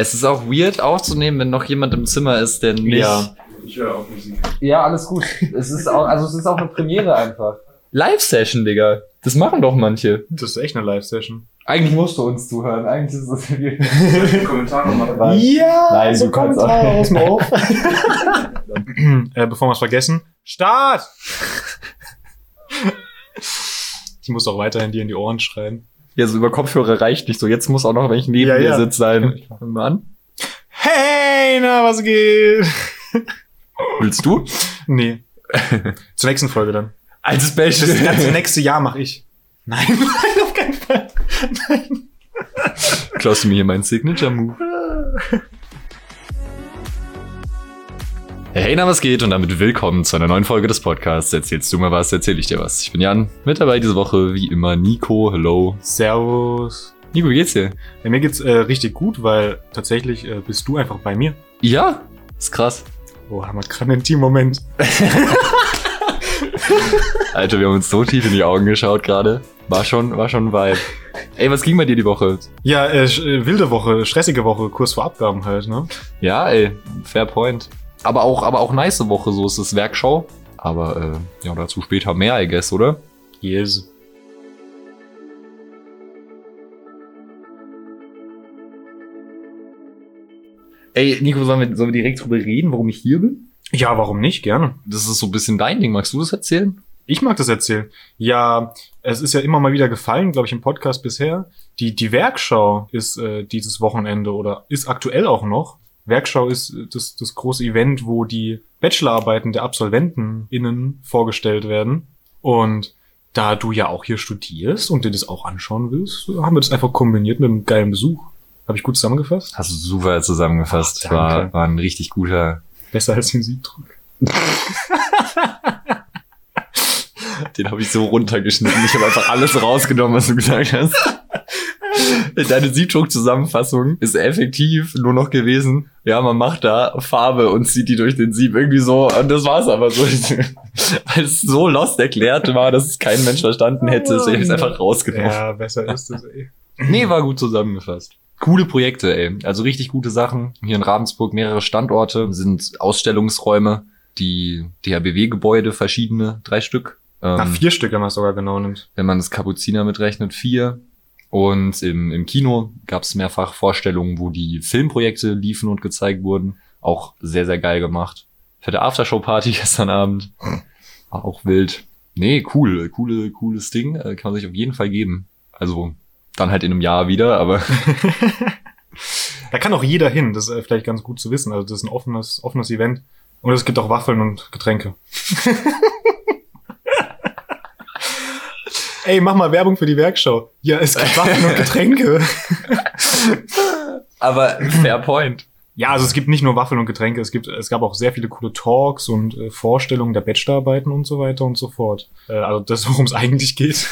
Es ist auch weird aufzunehmen, wenn noch jemand im Zimmer ist, der nicht. Ja. Ich höre auch Musik. Ja, alles gut. Es ist auch, also es ist auch eine Premiere einfach. Live-Session, Digga. Das machen doch manche. Das ist echt eine Live-Session. Eigentlich musst du uns zuhören. Eigentlich ist das Kommentare mal dabei. Ja, Nein, so du kannst Kommentare auch. aus dem Off. äh, bevor wir es vergessen. Start! ich muss auch weiterhin dir in die Ohren schreien. Ja, so über Kopfhörer reicht nicht so. Jetzt muss auch noch, wenn ich neben Ja, dir ja. sitze, sein. An. Hey, na, was geht? Willst du? Nee. Zur nächsten Folge dann. Als Das ganze Special. nächste Jahr mache ich. Nein, nein, auf keinen Fall. Nein. Klaust du mir hier meinen Signature-Move? Hey, na, was geht? Und damit willkommen zu einer neuen Folge des Podcasts. Erzählst du mir was, erzähl ich dir was. Ich bin Jan, mit dabei diese Woche wie immer Nico. Hello. Servus. Nico, wie geht's dir? Ja, mir geht's äh, richtig gut, weil tatsächlich äh, bist du einfach bei mir. Ja, ist krass. Oh, haben wir gerade einen Team-Moment. Alter, wir haben uns so tief in die Augen geschaut gerade. War schon, war schon ein Vibe. Ey, was ging bei dir die Woche? Ja, äh, äh, wilde Woche, stressige Woche, Kurs vor Abgaben halt, ne? Ja, ey, fair point. Aber auch, aber auch nice Woche, so ist es Werkschau. Aber äh, ja, dazu später mehr, I guess, oder? Yes. Ey, Nico, sollen wir, sollen wir direkt drüber reden, warum ich hier bin? Ja, warum nicht? Gerne. Das ist so ein bisschen dein Ding. Magst du das erzählen? Ich mag das erzählen. Ja, es ist ja immer mal wieder gefallen, glaube ich, im Podcast bisher. Die, die Werkschau ist äh, dieses Wochenende oder ist aktuell auch noch. Werkschau ist äh, das, das große Event, wo die Bachelorarbeiten der AbsolventenInnen vorgestellt werden. Und da du ja auch hier studierst und dir das auch anschauen willst, haben wir das einfach kombiniert mit einem geilen Besuch. Habe ich gut zusammengefasst? Hast du super zusammengefasst. Ach, war, war ein richtig guter. Besser als den Siebdruck. Den habe ich so runtergeschnitten. Ich habe einfach alles rausgenommen, was du gesagt hast. Deine Siebdruck-Zusammenfassung ist effektiv nur noch gewesen. Ja, man macht da Farbe und zieht die durch den Sieb irgendwie so. Und das war's aber so. Weil es so lost erklärt war, dass es kein Mensch verstanden hätte. Ich habe es einfach rausgenommen. Ja, besser ist es, ey. Nee, war gut zusammengefasst. Coole Projekte, ey. Also richtig gute Sachen. Hier in Ravensburg mehrere Standorte, sind Ausstellungsräume, die DHBW-Gebäude, verschiedene, drei Stück. Ähm, Na, vier Stück, wenn man es sogar genau nimmt. wenn man das Kapuziner mitrechnet, vier. Und im, im Kino gab es mehrfach Vorstellungen, wo die Filmprojekte liefen und gezeigt wurden. Auch sehr, sehr geil gemacht. Fette Aftershow-Party gestern Abend. War auch wild. Nee, cool. Coole, cooles Ding. Äh, Kann man sich auf jeden Fall geben. Also, dann halt in einem Jahr wieder, aber Da kann auch jeder hin, das ist äh, vielleicht ganz gut zu wissen. Also das ist ein offenes, offenes Event. Und es gibt auch Waffeln und Getränke. Ey, mach mal Werbung für die Werkschau. Ja, es gibt Waffeln und Getränke. aber fair point. Ja, also es gibt nicht nur Waffeln und Getränke, es gibt, es gab auch sehr viele coole Talks und äh, Vorstellungen der Bachelorarbeiten und so weiter und so fort. Äh, also das, worum es eigentlich geht.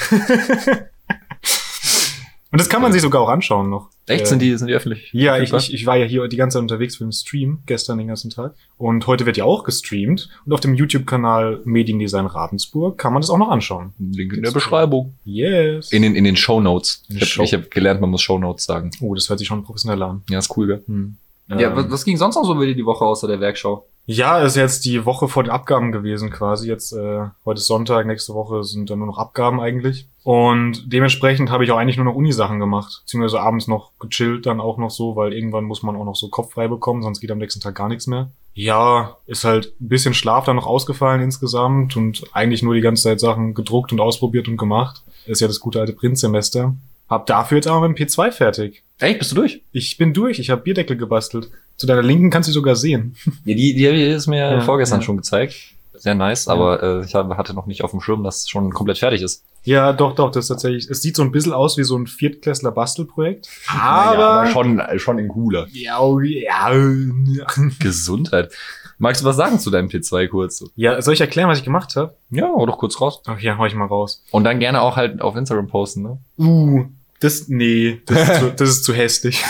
Und das kann man sich sogar auch anschauen noch. Echt, Äh, sind die, sind die öffentlich? Ja, ich, ich, ich war ja hier die ganze Zeit unterwegs für den Stream, gestern den ganzen Tag. Und heute wird ja auch gestreamt. Und auf dem YouTube-Kanal Mediendesign Ravensburg kann man das auch noch anschauen. Link in der Beschreibung. Yes. In den, in den Show Notes. In Ich habe Show- hab gelernt, man muss Show Notes sagen. oh, das hört sich schon professionell an. Ja, ist cool, gell? Hm. Ja, Ähm, was, was ging sonst noch so über die Woche außer der Werkschau? Ja, ist jetzt die Woche vor den Abgaben gewesen quasi. Jetzt äh, heute ist Sonntag, nächste Woche sind dann nur noch Abgaben eigentlich. Und dementsprechend habe ich auch eigentlich nur noch Unisachen gemacht. Beziehungsweise abends noch gechillt dann auch noch so, weil irgendwann muss man auch noch so Kopf frei bekommen, sonst geht am nächsten Tag gar nichts mehr. Ja, ist halt ein bisschen Schlaf dann noch ausgefallen insgesamt und eigentlich nur die ganze Zeit Sachen gedruckt und ausprobiert und gemacht. Ist ja das gute alte Printsemester. Hab dafür jetzt aber mein P2 fertig. Echt, bist du durch? Ich bin durch, ich habe Bierdeckel gebastelt. Zu deiner Linken kannst du sogar sehen. Ja, die, die ist mir Ja, vorgestern ja. schon gezeigt. Sehr nice, Ja. aber äh, ich hatte noch nicht auf dem Schirm, dass es schon komplett fertig ist. Ja, doch, doch, das ist tatsächlich. Es sieht so ein bisschen aus wie so ein Viertklässler Bastelprojekt. Naja, schon, äh, schon in cooler. Ja, oh, ja, ja. Gesundheit. Magst du was sagen zu deinem P2 kurz? Ja, soll ich erklären, was ich gemacht habe? Ja, hau doch kurz raus. Ach ja, hau ich mal raus. Und dann gerne auch halt auf Instagram posten, ne? Uh, das, nee, das ist zu, das ist zu hässlich.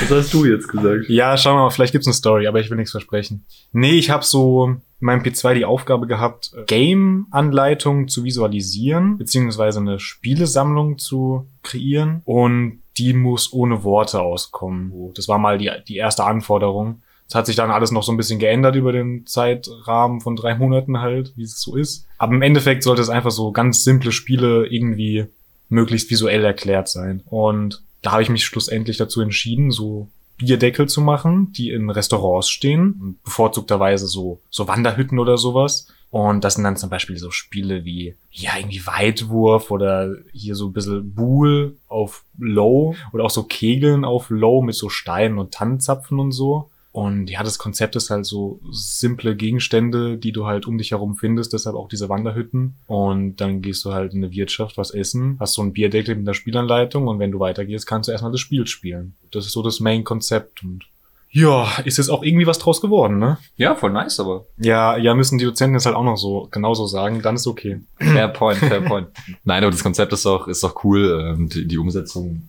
Was hast du jetzt gesagt? Ja, schauen wir mal, vielleicht gibt's eine Story, aber ich will nichts versprechen. Nee, ich habe so in meinem P2 die Aufgabe gehabt, Game-Anleitung zu visualisieren, beziehungsweise eine Spielesammlung zu kreieren. Und die muss ohne Worte auskommen. Das war mal die, die erste Anforderung. Es hat sich dann alles noch so ein bisschen geändert über den Zeitrahmen von drei Monaten halt, wie es so ist. Aber im Endeffekt sollte es einfach so ganz simple Spiele irgendwie möglichst visuell erklärt sein. Und da habe ich mich schlussendlich dazu entschieden, so Bierdeckel zu machen, die in Restaurants stehen, bevorzugterweise so, so Wanderhütten oder sowas. Und das sind dann zum Beispiel so Spiele wie, ja, irgendwie Weitwurf oder hier so ein bisschen Buhl auf Low oder auch so Kegeln auf Low mit so Steinen und Tannenzapfen und so. Und ja, das Konzept ist halt so simple Gegenstände, die du halt um dich herum findest, deshalb auch diese Wanderhütten. Und dann gehst du halt in eine Wirtschaft was essen, hast so ein Bierdeckel mit einer Spielanleitung und wenn du weitergehst, kannst du erstmal das Spiel spielen. Das ist so das Main-Konzept und ja, ist jetzt auch irgendwie was draus geworden, ne? Ja, voll nice, aber. Ja, ja, müssen die Dozenten jetzt halt auch noch so genauso sagen, dann ist okay. Fair point, fair point. Nein, aber das Konzept ist doch, ist doch cool und die Umsetzung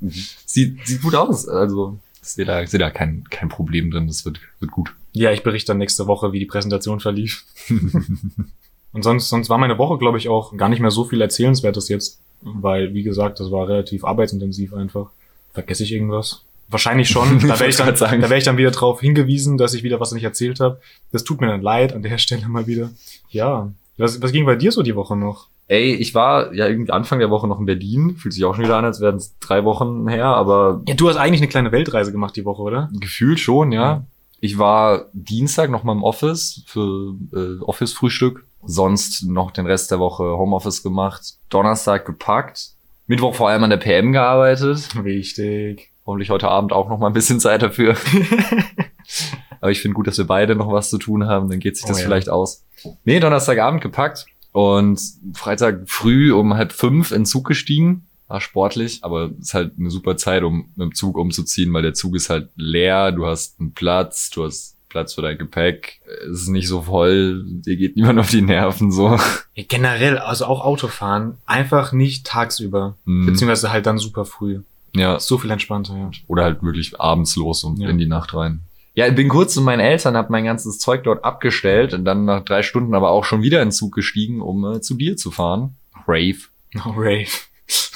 sieht, sieht gut aus. Also, ich sehe da, ich sehe da kein, kein Problem drin. Das wird, wird gut. Ja, ich berichte dann nächste Woche, wie die Präsentation verlief. und sonst, sonst war meine Woche, glaube ich, auch gar nicht mehr so viel Erzählenswertes jetzt, weil, wie gesagt, das war relativ arbeitsintensiv einfach. Vergesse ich irgendwas? Wahrscheinlich schon. Da werde ich, dann, da werd ich dann wieder drauf hingewiesen, dass ich wieder was nicht erzählt habe. Das tut mir dann leid an der Stelle mal wieder. Ja. Was, was ging bei dir so die Woche noch? Ey, ich war ja irgendwie Anfang der Woche noch in Berlin. Fühlt sich auch schon wieder an, als wären es drei Wochen her, aber Ja, du hast eigentlich eine kleine Weltreise gemacht die Woche, oder? gefühlt schon, ja. Ich war Dienstag noch mal im Office für äh, Office-Frühstück. Sonst noch den Rest der Woche Homeoffice gemacht. Donnerstag gepackt. Mittwoch vor allem an der PM gearbeitet. Wichtig. Hoffentlich heute Abend auch noch mal ein bisschen Zeit dafür. Aber ich finde gut, dass wir beide noch was zu tun haben. Dann geht sich das Oh ja. vielleicht aus. Nee, Donnerstagabend gepackt und Freitag früh um halb fünf in den Zug gestiegen. War sportlich, aber ist halt eine super Zeit, um mit dem Zug umzuziehen, weil der Zug ist halt leer. Du hast einen Platz, du hast Platz für dein Gepäck. Es ist nicht so voll, dir geht niemand auf die Nerven so. Ja, generell, also auch Autofahren, einfach nicht tagsüber. Mhm. Beziehungsweise halt dann super früh. Ja, So viel entspannter, ja. Oder halt wirklich abends los und Ja. in die Nacht rein. Ja, ich bin kurz zu meinen Eltern, habe mein ganzes Zeug dort abgestellt und dann nach drei Stunden aber auch schon wieder in den Zug gestiegen, um äh, zu dir zu fahren. Rave. Oh, Rave.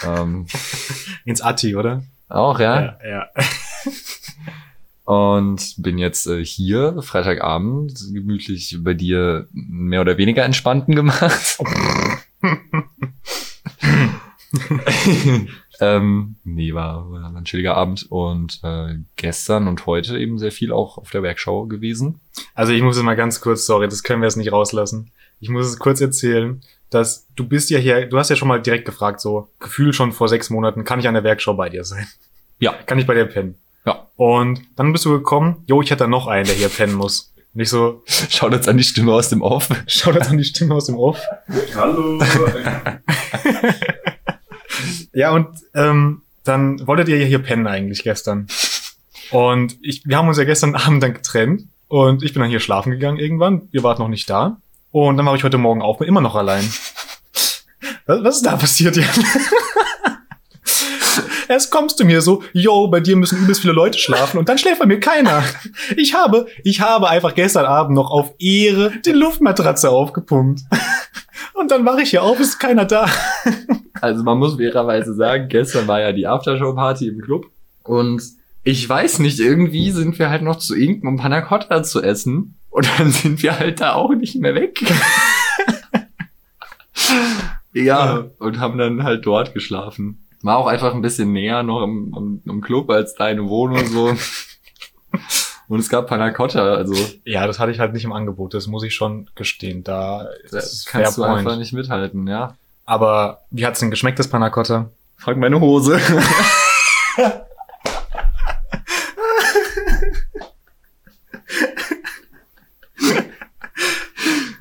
Ähm, Ins Atti, oder? auch, ja. ja. Und bin jetzt äh, hier, Freitagabend, gemütlich bei dir mehr oder weniger entspannten gemacht. Ähm, nee, war, war ein chilliger Abend und äh, gestern und heute eben sehr viel auch auf der Werkschau gewesen. Also ich muss es mal ganz kurz, sorry, das können wir jetzt nicht rauslassen. Ich muss es kurz erzählen, dass du bist ja hier, du hast ja schon mal direkt gefragt, so Gefühl schon vor sechs Monaten, kann ich an der Werkschau bei dir sein? Ja. Kann ich bei dir pennen? Ja. Und dann bist du gekommen, jo, ich hätte da noch einen, der hier pennen muss. Und ich so, Schaut jetzt an die Stimme aus dem Off. schau das an die Stimme aus dem Off. Hallo. Ja, und ähm, dann wolltet ihr ja hier pennen eigentlich gestern. Und ich, wir haben uns ja gestern Abend dann getrennt und ich bin dann hier schlafen gegangen irgendwann. Ihr wart noch nicht da. Und dann war ich heute Morgen auf, bin immer noch allein. Was, was ist da passiert, Jan? Erst kommst du mir so, yo, bei dir müssen übelst viele Leute schlafen und dann schläft bei mir keiner. Ich habe, ich habe einfach gestern Abend noch auf Ehre die Luftmatratze aufgepumpt. Und dann wache ich hier auf, ist keiner da. Also man muss fairerweise sagen, gestern war ja die Aftershow-Party im Club und ich weiß nicht, irgendwie sind wir halt noch zu Ink, um Panna Cotta zu essen und dann sind wir halt da auch nicht mehr weg. ja, und haben dann halt dort geschlafen. War auch einfach ein bisschen näher noch im, im, im Club als deine Wohnung so. Und es gab Panna Cotta, also Ja, das hatte ich halt nicht im Angebot, das muss ich schon gestehen. Da das kannst du fair einfach point. nicht mithalten, ja. Aber wie hat's denn geschmeckt, das Panna Cotta? Frag meine Hose.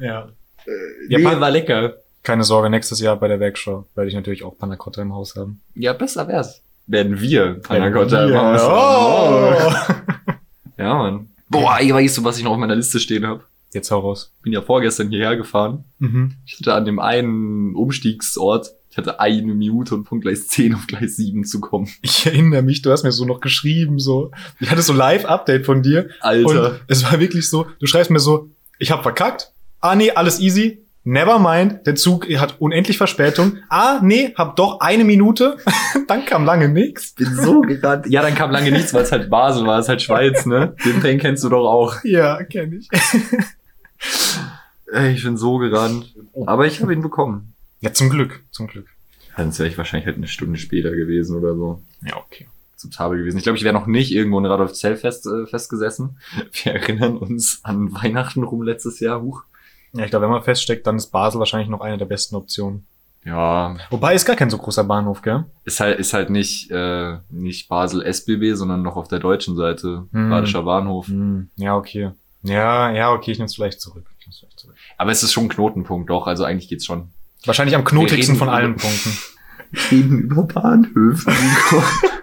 Ja. Ja, Ja, Pan- war lecker. Keine Sorge, nächstes Jahr bei der Werkschau werde ich natürlich auch Panna Cotta im Haus haben. Ja, besser wär's. Werden wir Panna Cotta im Haus haben. Oh. Ja, Mann. Boah, ey, weißt du, was ich noch auf meiner Liste stehen habe? Jetzt hau raus. Bin ja vorgestern hierher gefahren. Mhm. Ich hatte an dem einen Umstiegsort, ich hatte eine Minute und von Gleis 10 auf Gleis 7 zu kommen. Ich erinnere mich, du hast mir so noch geschrieben, so. Ich hatte so Live-Update von dir. Alter. Und es war wirklich so, du schreibst mir so, ich hab verkackt. Ah nee, alles easy. Never mind, der Zug hat unendlich Verspätung. Ah, nee, hab doch eine Minute. Dann kam lange nichts. bin so gerannt. Ja, dann kam lange nichts, weil es halt Basel war, es halt Schweiz, ne? Den Pain kennst du doch auch. Ja, kenn ich. Ich bin so gerannt. Aber ich habe ihn bekommen. Ja, zum Glück, zum Glück. Dann wäre ich wahrscheinlich halt eine Stunde später gewesen oder so. Ja, okay. Akzeptabel gewesen. Ich glaube, ich wäre noch nicht irgendwo in Radolf Zell fest, äh, festgesessen. Wir erinnern uns an Weihnachten rum letztes Jahr. Huch. Ja, ich glaube, wenn man feststeckt, dann ist Basel wahrscheinlich noch eine der besten Optionen. Ja, Wobei ist gar kein so großer Bahnhof, gell? ist halt, ist halt nicht, äh, nicht Basel SBB, sondern noch auf der deutschen Seite. Hm. Badischer Bahnhof. Hm, ja, okay. Ja, ja, okay, ich nehm's vielleicht zurück. Ich nehm's vielleicht zurück. Aber es ist schon ein Knotenpunkt, doch. Also eigentlich geht's schon. Wahrscheinlich am knotigsten von allen Punkten. reden über Bahnhöfe.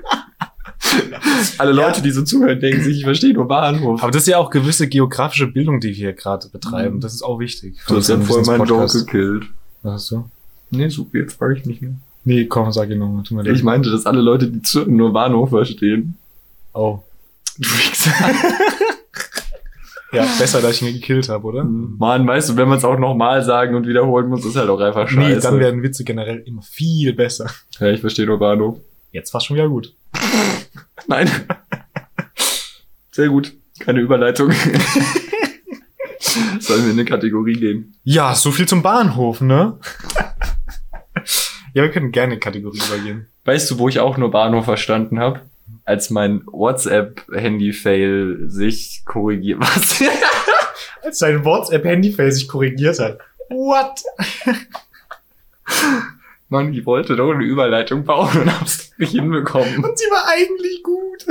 Alle Leute, die so zuhören, denken sich, ich verstehe nur Bahnhof. Aber das ist ja auch gewisse geografische Bildung, die wir hier gerade betreiben. Mhm. Das ist auch wichtig. du hast ja vorher meinen Joke gekillt. Was hast du? Nee, super, jetzt frage ich nicht mehr. Nee, komm, sag ihn nochmal. Tut mir leid. Ich meinte, dass alle Leute, die zuhören, nur Bahnhof verstehen. oh. Du. Ja, besser, dass ich ihn gekillt habe, oder? Mann, weißt du, wenn man es auch nochmal sagen und wiederholen muss, ist halt auch einfach scheiße. Nee, dann werden Witze generell immer viel besser. ja, ich verstehe nur Bahnhof. Jetzt war's schon wieder gut. Nein. Sehr gut. Keine Überleitung. Sollen wir in eine Kategorie gehen? Ja, so viel zum Bahnhof, ne? ja, wir können gerne in Kategorie übergehen. Weißt du, wo ich auch nur Bahnhof verstanden habe? Als mein WhatsApp-Handy-Fail sich korrigiert. Was? Als sein WhatsApp-Handyface sich korrigiert hat. What? Mann, ich wollte doch eine Überleitung bauen und hab's nicht hinbekommen. Und sie war eigentlich gut.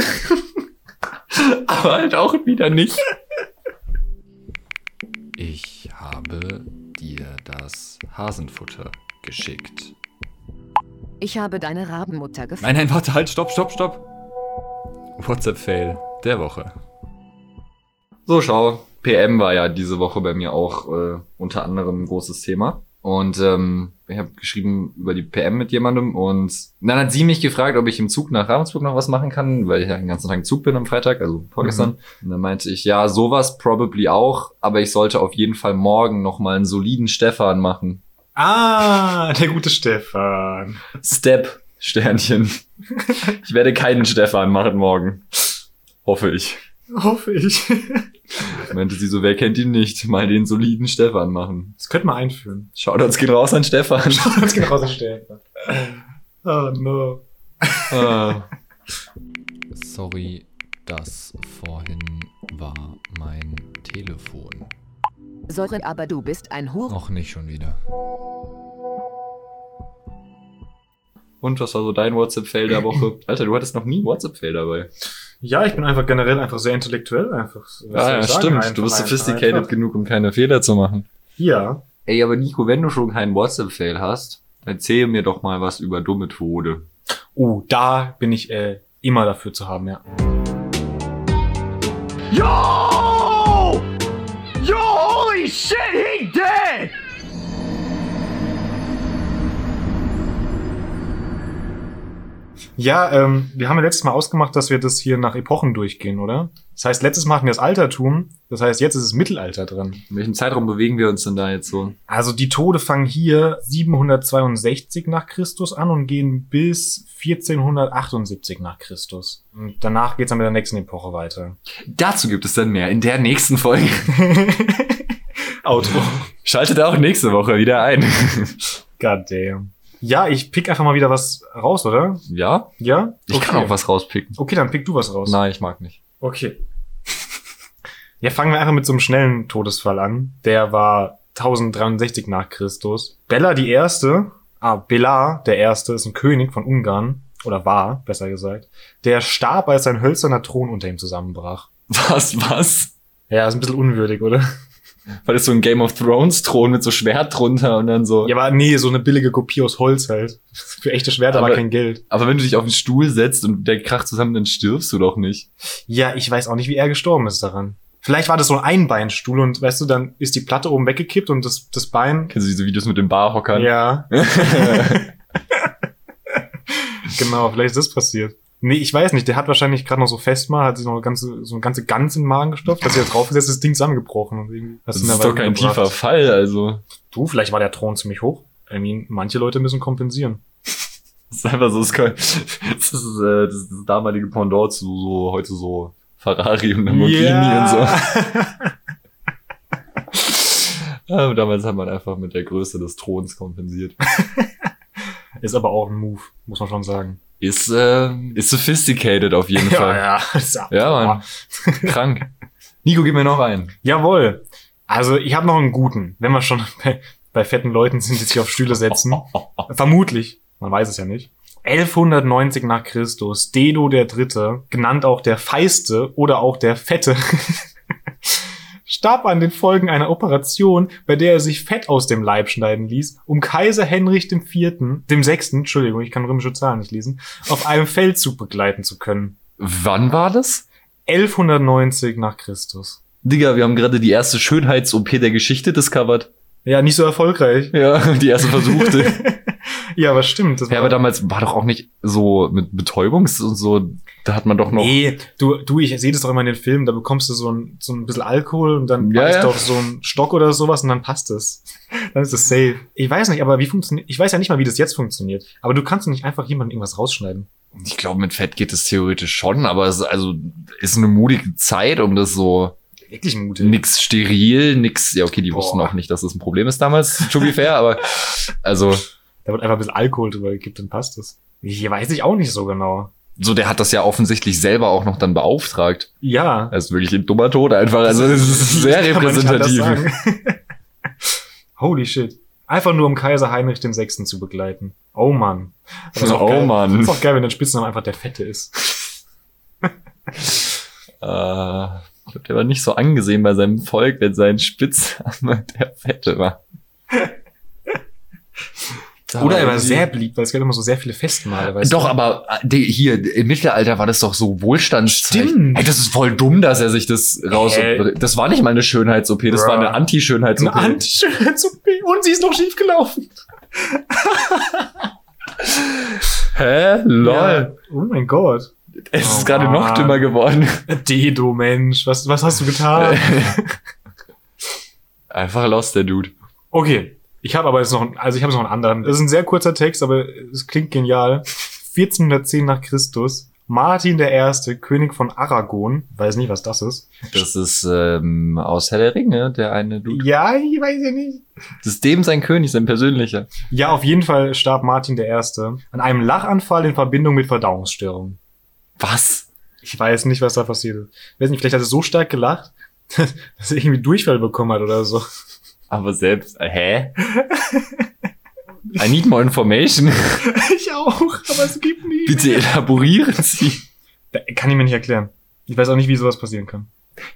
Aber halt auch wieder nicht. Ich habe dir das Hasenfutter geschickt. Ich habe deine Rabenmutter gefunden. Nein, nein, warte, halt, stopp, stopp, stopp. WhatsApp-Fail der Woche. So, schau. PM war ja diese Woche bei mir auch äh, unter anderem ein großes Thema. Und ähm, ich habe geschrieben über die PM mit jemandem und dann hat sie mich gefragt, ob ich im Zug nach Ravensburg noch was machen kann, weil ich ja den ganzen Tag im Zug bin am Freitag, also vorgestern. Und dann meinte ich, ja, sowas probably auch, aber ich sollte auf jeden Fall morgen noch mal einen soliden Stefan machen. Ah, der gute Stefan. Step, Sternchen. ich werde keinen Stefan machen morgen. Hoffe ich. Hoffe ich. Meinte sie so, wer kennt ihn nicht? Mal den soliden Stefan machen. Das könnte man einführen. Shoutouts gehen raus an Stefan. Das geht raus, Stefan. Oh no. ah. Sorry, das vorhin war mein Telefon. Sorry, aber du bist ein Hure. Noch nicht schon wieder. Und was war so dein WhatsApp-Fail der Woche? Alter, du hattest noch nie einen WhatsApp-Fail dabei. Ja, ich bin einfach generell einfach sehr intellektuell einfach. Ah, ja, stimmt. Einfach, du bist sophisticated einfach. genug, um keine Fehler zu machen. Ja. Ey, aber Nico, wenn du schon keinen WhatsApp-Fail hast, erzähl mir doch mal was über dumme Tode. Oh, da bin ich äh, immer dafür zu haben, ja. Yo! Yo, holy shit, Ja, ähm, wir haben ja letztes Mal ausgemacht, dass wir das hier nach Epochen durchgehen, oder? Das heißt, letztes Mal hatten wir das Altertum. Das heißt, jetzt ist es Mittelalter drin. In welchem Zeitraum bewegen wir uns denn da jetzt so? Also die Tode fangen hier 762 nach Christus an und gehen bis 1478 nach Christus. Und danach geht's dann mit der nächsten Epoche weiter. Dazu gibt es dann mehr in der nächsten Folge. Outro. Schaltet auch nächste Woche wieder ein. God damn. Ja, ich pick einfach mal wieder was raus, oder? ja? Ja? Ich kann auch was rauspicken. Okay, dann pick du was raus. Nein, ich mag nicht. Okay. Ja, fangen wir einfach mit so einem schnellen Todesfall an. Der war 1063 nach Christus. Bella die Erste, ah, Bela der Erste ist ein König von Ungarn, oder war, besser gesagt. Der starb, als sein hölzerner Thron unter ihm zusammenbrach. Was, was? Ja, ist ein bisschen unwürdig, oder? Weil das so ein Game of Thrones Thron mit so Schwert drunter und dann so. Ja, aber nee, so eine billige Kopie aus Holz halt. Für echte Schwerter Aber- war kein Geld. Aber wenn du dich auf den Stuhl setzt und der kracht zusammen, dann stirbst du doch nicht. Ja, ich weiß auch nicht, wie er gestorben ist daran. Vielleicht war das so ein Einbeinstuhl und weißt du, dann ist die Platte oben weggekippt und das, das Bein. Kennst du diese Videos mit den Barhockern? Ja, genau, vielleicht ist das passiert. Nee, ich weiß nicht. Der hat wahrscheinlich gerade noch so festmal, hat sich noch eine ganze, so eine ganze Gans in den Magen gestopft, hat sich da draufgesetzt, das Ding zusammengebrochen. Und irgendwie Das ist doch kein tiefer Fall, also. Du, vielleicht war der Thron ziemlich hoch. I mean, manche Leute müssen kompensieren. Das ist einfach so, das ist, das ist, äh, das, ist das damalige Pendant zu so, heute so Ferrari und Lamborghini und so. Ja, damals hat man einfach mit der Größe des Throns kompensiert. Ist aber auch ein Move, muss man schon sagen. Ist, äh, ist sophisticated auf jeden Fall. ja. ist ja, Ja, Mann. Krank. Nico, gib mir noch einen. Jawohl. Also, ich habe noch einen guten. Wenn wir schon bei, bei fetten Leuten sind, die sich auf Stühle setzen. Vermutlich. Man weiß es ja nicht. 1190 nach Christus, Dedo der Dritte, genannt auch der Feiste oder auch der Fette, starb an den Folgen einer Operation, bei der er sich Fett aus dem Leib schneiden ließ, um Kaiser Henrich dem Vierten, dem Sechsten, Entschuldigung, ich kann römische Zahlen nicht lesen, auf einem Feldzug begleiten zu können. Wann war das? 1190 nach Christus. Digga, wir haben gerade die erste Schönheits-OP der Geschichte discovered. Ja, nicht so erfolgreich. Ja, die erste versuchte. ja, aber stimmt. Das ja, aber damals war doch auch nicht so mit Betäubungs und so, da hat man doch noch. Nee, du, du, ich sehe das doch immer in den Filmen, da bekommst du so ein, so ein bisschen Alkohol und dann Ja, ja. du auf so einen Stock oder sowas und dann passt es. Dann ist es safe. Ich weiß nicht, aber wie funktioniert, ich weiß ja nicht mal, wie das jetzt funktioniert. Aber du kannst nicht einfach jemandem irgendwas rausschneiden. Ich glaube, mit Fett geht es theoretisch schon, aber es ist also ist eine mutige Zeit, um das so Wirklich mutig. nix steril, nix. Ja, okay, die Boah. wussten auch nicht, dass das ein Problem ist damals, to be fair, aber also Da wird einfach ein bisschen Alkohol drüber gekippt, dann passt es. Ich weiß ich auch nicht so genau. so der hat das ja offensichtlich selber auch noch dann beauftragt. Ja. Er ist wirklich ein dummer Tod einfach, also das ist sehr repräsentativ. Holy shit. Einfach nur um Kaiser Heinrich den Sechsten zu begleiten. Oh Mann. Aber auch Oh geil. Mann. Ist auch geil, wenn dein Spitzname einfach der Fette ist. Äh, ich glaube, der war nicht so angesehen bei seinem Volk, wenn sein Spitzname der Fette war. Oder er war sehr beliebt, weil es gab immer so sehr viele Festmale. Weißt Doch, du? aber äh, die, hier, im Mittelalter war das doch so Wohlstandszeit. Stimmt. Ey, das ist voll dumm, dass er sich das raus... Hä? Das war nicht mal eine Schönheits-OP, das Bruh. war eine Anti-Schönheits-OP. Eine Anti-Schönheits-OP und sie ist noch schief gelaufen. Hä? Lol. Ja. Oh mein Gott. Es Oh ist gerade noch dümmer geworden. Dedo, Mensch. Was, was hast du getan? Einfach lost, der Dude. Okay. Ich habe aber jetzt noch, also ich habe noch einen anderen. Das ist ein sehr kurzer Text, aber es klingt genial. 1410 nach Christus. Martin der Erste, König von Aragon. Weiß nicht, was das ist. Das ist ähm, aus Herr der Ringe, der eine Dude. Ja, ich weiß ja nicht. Das ist dem sein König, sein persönlicher. Ja, auf jeden Fall starb Martin der Erste an einem Lachanfall in Verbindung mit Verdauungsstörungen. Was? Ich weiß nicht, was da passiert ist. Ich weiß nicht, vielleicht hat er so stark gelacht, dass er irgendwie Durchfall bekommen hat oder so. Aber selbst, äh, hä? I need more information. Ich auch, aber es gibt nie. Bitte elaborieren Sie. Kann ich mir nicht erklären. Ich weiß auch nicht, wie sowas passieren kann.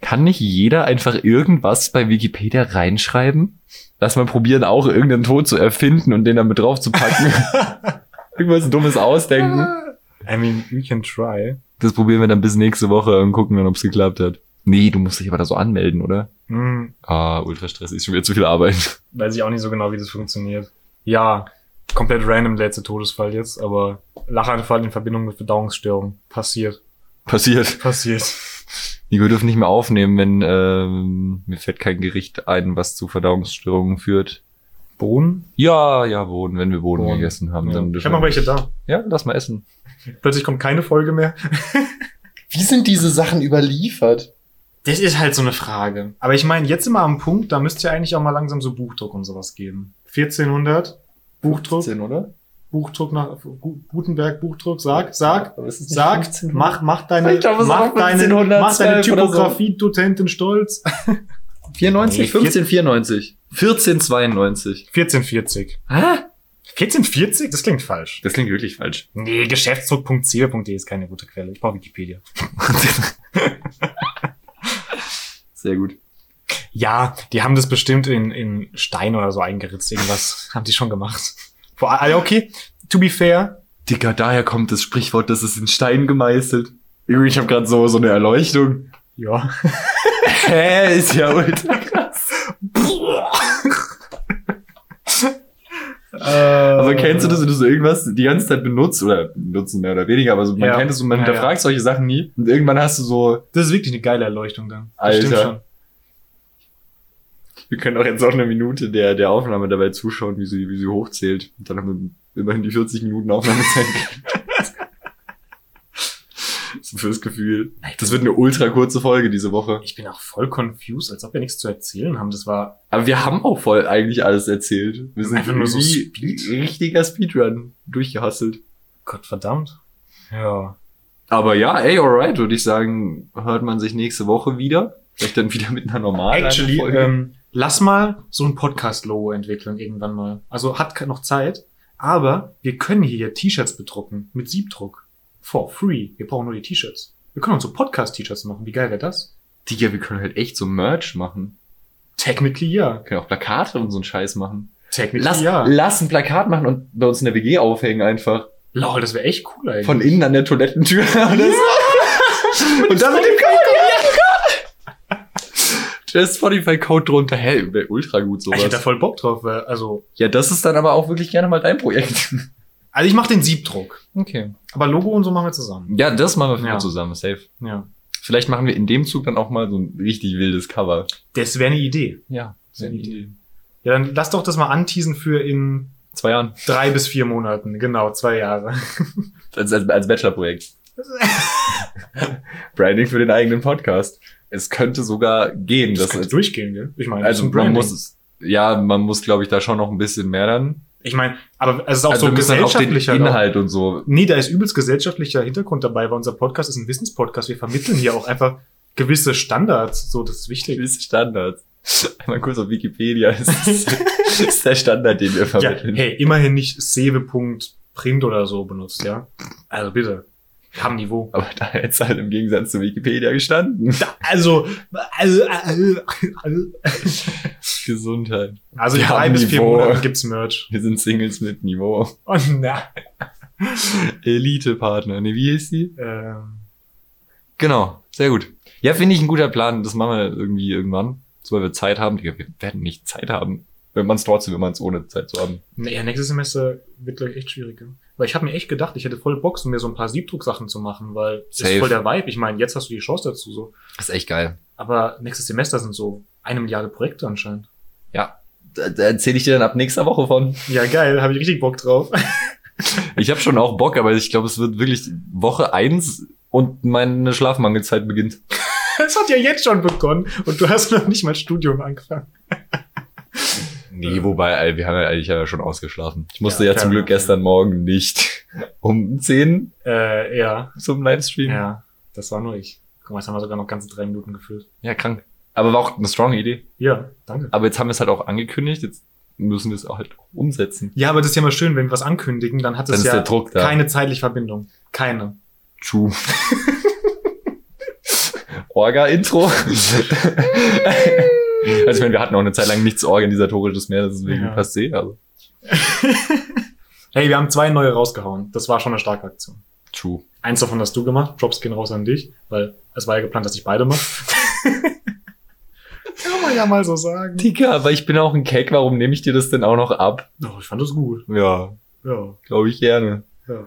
Kann nicht jeder einfach irgendwas bei Wikipedia reinschreiben? Lass mal probieren, auch irgendeinen Tod zu erfinden und den dann mit drauf zu packen. Irgendwas Dummes ausdenken. I mean, we can try. Das probieren wir dann bis nächste Woche und gucken dann, ob es geklappt hat. Nee, du musst dich aber da so anmelden, oder? Hm, Ah, ultra stressig, ist schon wieder zu viel Arbeit. weiß ich auch nicht so genau, wie das funktioniert. Ja, komplett random der letzte Todesfall jetzt, aber Lachanfall in Verbindung mit Verdauungsstörung. Passiert. Passiert. Passiert. Nico dürfen nicht mehr aufnehmen, wenn ähm, mir fällt kein Gericht ein, was zu Verdauungsstörungen führt. Bohnen? Ja, ja, Bohnen, wenn wir Bohnen Bohnen. gegessen haben. Ja. Dann Ich dürfen habe noch wir- welche da. Ja, lass mal essen. Plötzlich kommt keine Folge mehr. Wie sind diese Sachen überliefert? Das ist halt so eine Frage. Aber ich meine, jetzt sind wir am Punkt, da müsste ja eigentlich auch mal langsam so Buchdruck und sowas geben. 1400, Buchdruck, oder? Buchdruck nach Gu- Gutenberg, Buchdruck, sag, sag, sag, 1500? mach, mach deine, glaube, mach deine, 1512 mach deine oder so. Typografie-Dozentin stolz. 94, Nee, 1594. 1492. 1440. Hä? 1440? Das klingt falsch. Das klingt wirklich falsch. Nee, geschäftsdruck.co.de ist keine gute Quelle. Ich brauche Wikipedia. Sehr gut. Ja, die haben das bestimmt in, in Stein oder so eingeritzt. Irgendwas haben die schon gemacht. Vor, ah, okay, to be fair. Digga, daher kommt das Sprichwort, das ist in Stein gemeißelt. Irgendwie, ich habe gerade so, so eine Erleuchtung. Ja. Hä, ist ja ultra krass. Äh, Aber kennst du das, wenn du so irgendwas die ganze Zeit benutzt oder benutzen mehr oder weniger, aber so, man Ja. kennt es und man Ja, hinterfragt solche Sachen nie. Und irgendwann hast du so, Das ist wirklich eine geile Erleuchtung dann. Das Alter. stimmt schon. wir können auch jetzt auch eine Minute der, der Aufnahme dabei zuschauen, wie sie, wie sie hochzählt. Und dann haben wir immerhin die 40 Minuten Aufnahmezeit. fürs Gefühl. Das wird eine ultra kurze Folge diese Woche. Ich bin auch voll confused, als ob wir nichts zu erzählen haben. Das war Aber wir haben auch voll eigentlich alles erzählt. Wir sind Einfach nur so wie Speed. richtiger Speedrun durchgehustelt. Gott verdammt. Ja. Aber ja, ey, alright, würde ich sagen, hört man sich nächste Woche wieder. Vielleicht dann wieder mit einer normalen Actually, Folge. ähm, lass mal so ein Podcast-Logo entwickeln irgendwann mal. Also hat noch Zeit, aber wir können hier T-Shirts bedrucken mit Siebdruck. For free. Wir brauchen nur die T-Shirts. Wir können uns so Podcast-T-Shirts machen. Wie geil wäre das? Digga, wir können halt echt so Merch machen. Technically ja. Wir können auch Plakate und so einen Scheiß machen. Technically Lass, ja. lass ein Plakat machen und bei uns in der WG aufhängen einfach. Lol, das wäre echt cool eigentlich. Von innen an der Toilettentür. Oder so. und dann mit dem Code. Der Spotify-Code drunter. Hä, wäre ultra gut ich hätte da sowas. voll Bock drauf. Weil, also, Ja, das ist dann aber auch wirklich gerne mal dein Projekt. Also ich mache den Siebdruck. Okay. Aber Logo und so machen wir zusammen. Ja, das machen wir für Ja. zusammen, safe. Ja. Vielleicht machen wir in dem Zug dann auch mal so ein richtig wildes Cover. Das wäre eine Idee. Ja, Das wäre eine Idee. Ja, dann lass doch das mal anteasen für in Zwei Jahren. drei bis vier Monaten. Genau, zwei Jahre. Als, als, als Bachelorprojekt. Branding für den eigenen Podcast. Es könnte sogar gehen. Das dass könnte es- durchgehen, gell? Ich meine, das also man Branding. muss es, ja, man muss, glaube ich, da schon noch ein bisschen mehr dann. Ich meine, aber es ist auch also so auch den gesellschaftlicher. Inhalt und so. Nee, da ist übelst gesellschaftlicher Hintergrund dabei, weil unser Podcast ist ein Wissenspodcast. Wir vermitteln hier auch einfach gewisse Standards. So, das ist wichtig. Gewisse Standards. Einmal kurz auf Wikipedia. Das ist, das ist der Standard, den wir Ja, vermitteln. hey, immerhin nicht sewe.print oder so benutzt, ja? Also bitte. Haben Niveau. Aber da hätte es halt im Gegensatz zu Wikipedia gestanden. Also, also, also, also, Gesundheit. also in drei bis vier Niveau. Monaten gibt's Merch. Wir sind Singles mit Niveau. Und na, Elite-Partner. Ne, wie hieß die? ähm, Genau, sehr gut. Ja, finde ich ein guter Plan. Das machen wir irgendwie irgendwann. So, weil wir Zeit haben. Wir werden nicht Zeit haben. Wenn man es trotzdem, wenn man es ohne Zeit zu haben. Nee, ja, nächstes Semester wird gleich echt schwieriger. Weil ich habe mir echt gedacht, ich hätte voll Bock, so mir so ein paar Siebdrucksachen zu machen, weil das Safe. ist voll der Vibe. Ich meine, jetzt hast du die Chance dazu so. Das ist echt geil. Aber nächstes Semester sind so eine Milliarde Projekte anscheinend. Ja. Da, da erzähle ich dir dann ab nächster Woche von. Ja, geil, habe ich richtig Bock drauf. Ich habe schon auch Bock, aber ich glaube, es wird wirklich Woche eins und meine Schlafmangelzeit beginnt. Es hat ja jetzt schon begonnen und du hast noch nicht mal Studium angefangen. Nee, wobei, ey, wir haben ja eigentlich ja schon ausgeschlafen. Ich musste Ja, ja, zum Glück gestern Morgen nicht um 10 Äh, ja. zum Livestream. Ja, das war nur ich. Guck mal, jetzt haben wir sogar noch ganze drei Minuten gefüllt. ja, krank. Aber war auch eine strong Idee. Ja, danke. Aber jetzt haben wir es halt auch angekündigt, jetzt müssen wir es auch halt umsetzen. Ja, aber das ist ja mal schön, wenn wir was ankündigen, dann hat es ja Druck keine zeitliche Verbindung. Keine. True. Orga-Intro. also ich meine, wir hatten auch eine Zeit lang nichts Organisatorisches mehr, deswegen Ja. passt eh. Also. Hey, wir haben zwei neue rausgehauen. Das war schon eine starke Aktion. True. Eins davon hast du gemacht. Drops gehen raus an dich, weil es war ja geplant, dass ich beide mache. Kann man ja mal so sagen. Digga, aber ich bin auch ein Keck, warum nehme ich dir das denn auch noch ab? Oh, ich fand das gut. Ja, Ja. glaube ich gerne. Ja.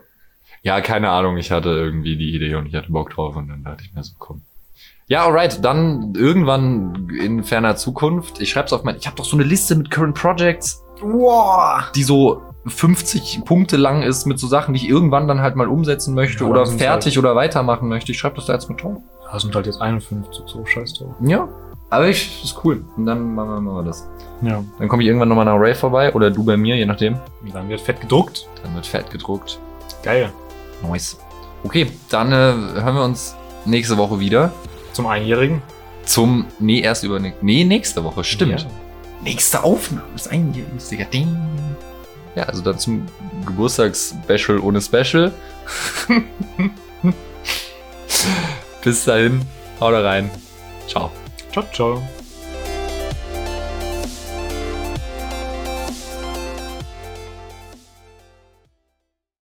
Ja, keine Ahnung, ich hatte irgendwie die Idee und ich hatte Bock drauf und dann dachte ich mir so, komm. Ja, alright, dann irgendwann in ferner Zukunft. Ich schreib's auf mein, ich habe doch so eine Liste mit Current Projects, Wow. die so 50 Punkte lang ist mit so Sachen, die ich irgendwann dann halt mal umsetzen möchte Ja, oder sind fertig oder weitermachen möchte. Ich schreibe das da jetzt mit drauf. Das sind halt jetzt 51, so scheiß drauf. Ja, aber ich, ist cool. Und dann machen wir, machen wir das. Ja. Dann komme ich irgendwann nochmal nach Ray vorbei oder du bei mir, je nachdem. Und dann wird fett gedruckt. Dann wird fett gedruckt. Geil. Nice. Okay, dann äh, hören wir uns nächste Woche wieder. Zum Einjährigen. Zum, nee, erst über, nee, nächste Woche, stimmt. Ja. Nächste Aufnahme ist ein Digga, Ding. Ja, also dann zum Geburtstagsspecial ohne Special. Bis dahin, haut rein. Ciao. Ciao, ciao.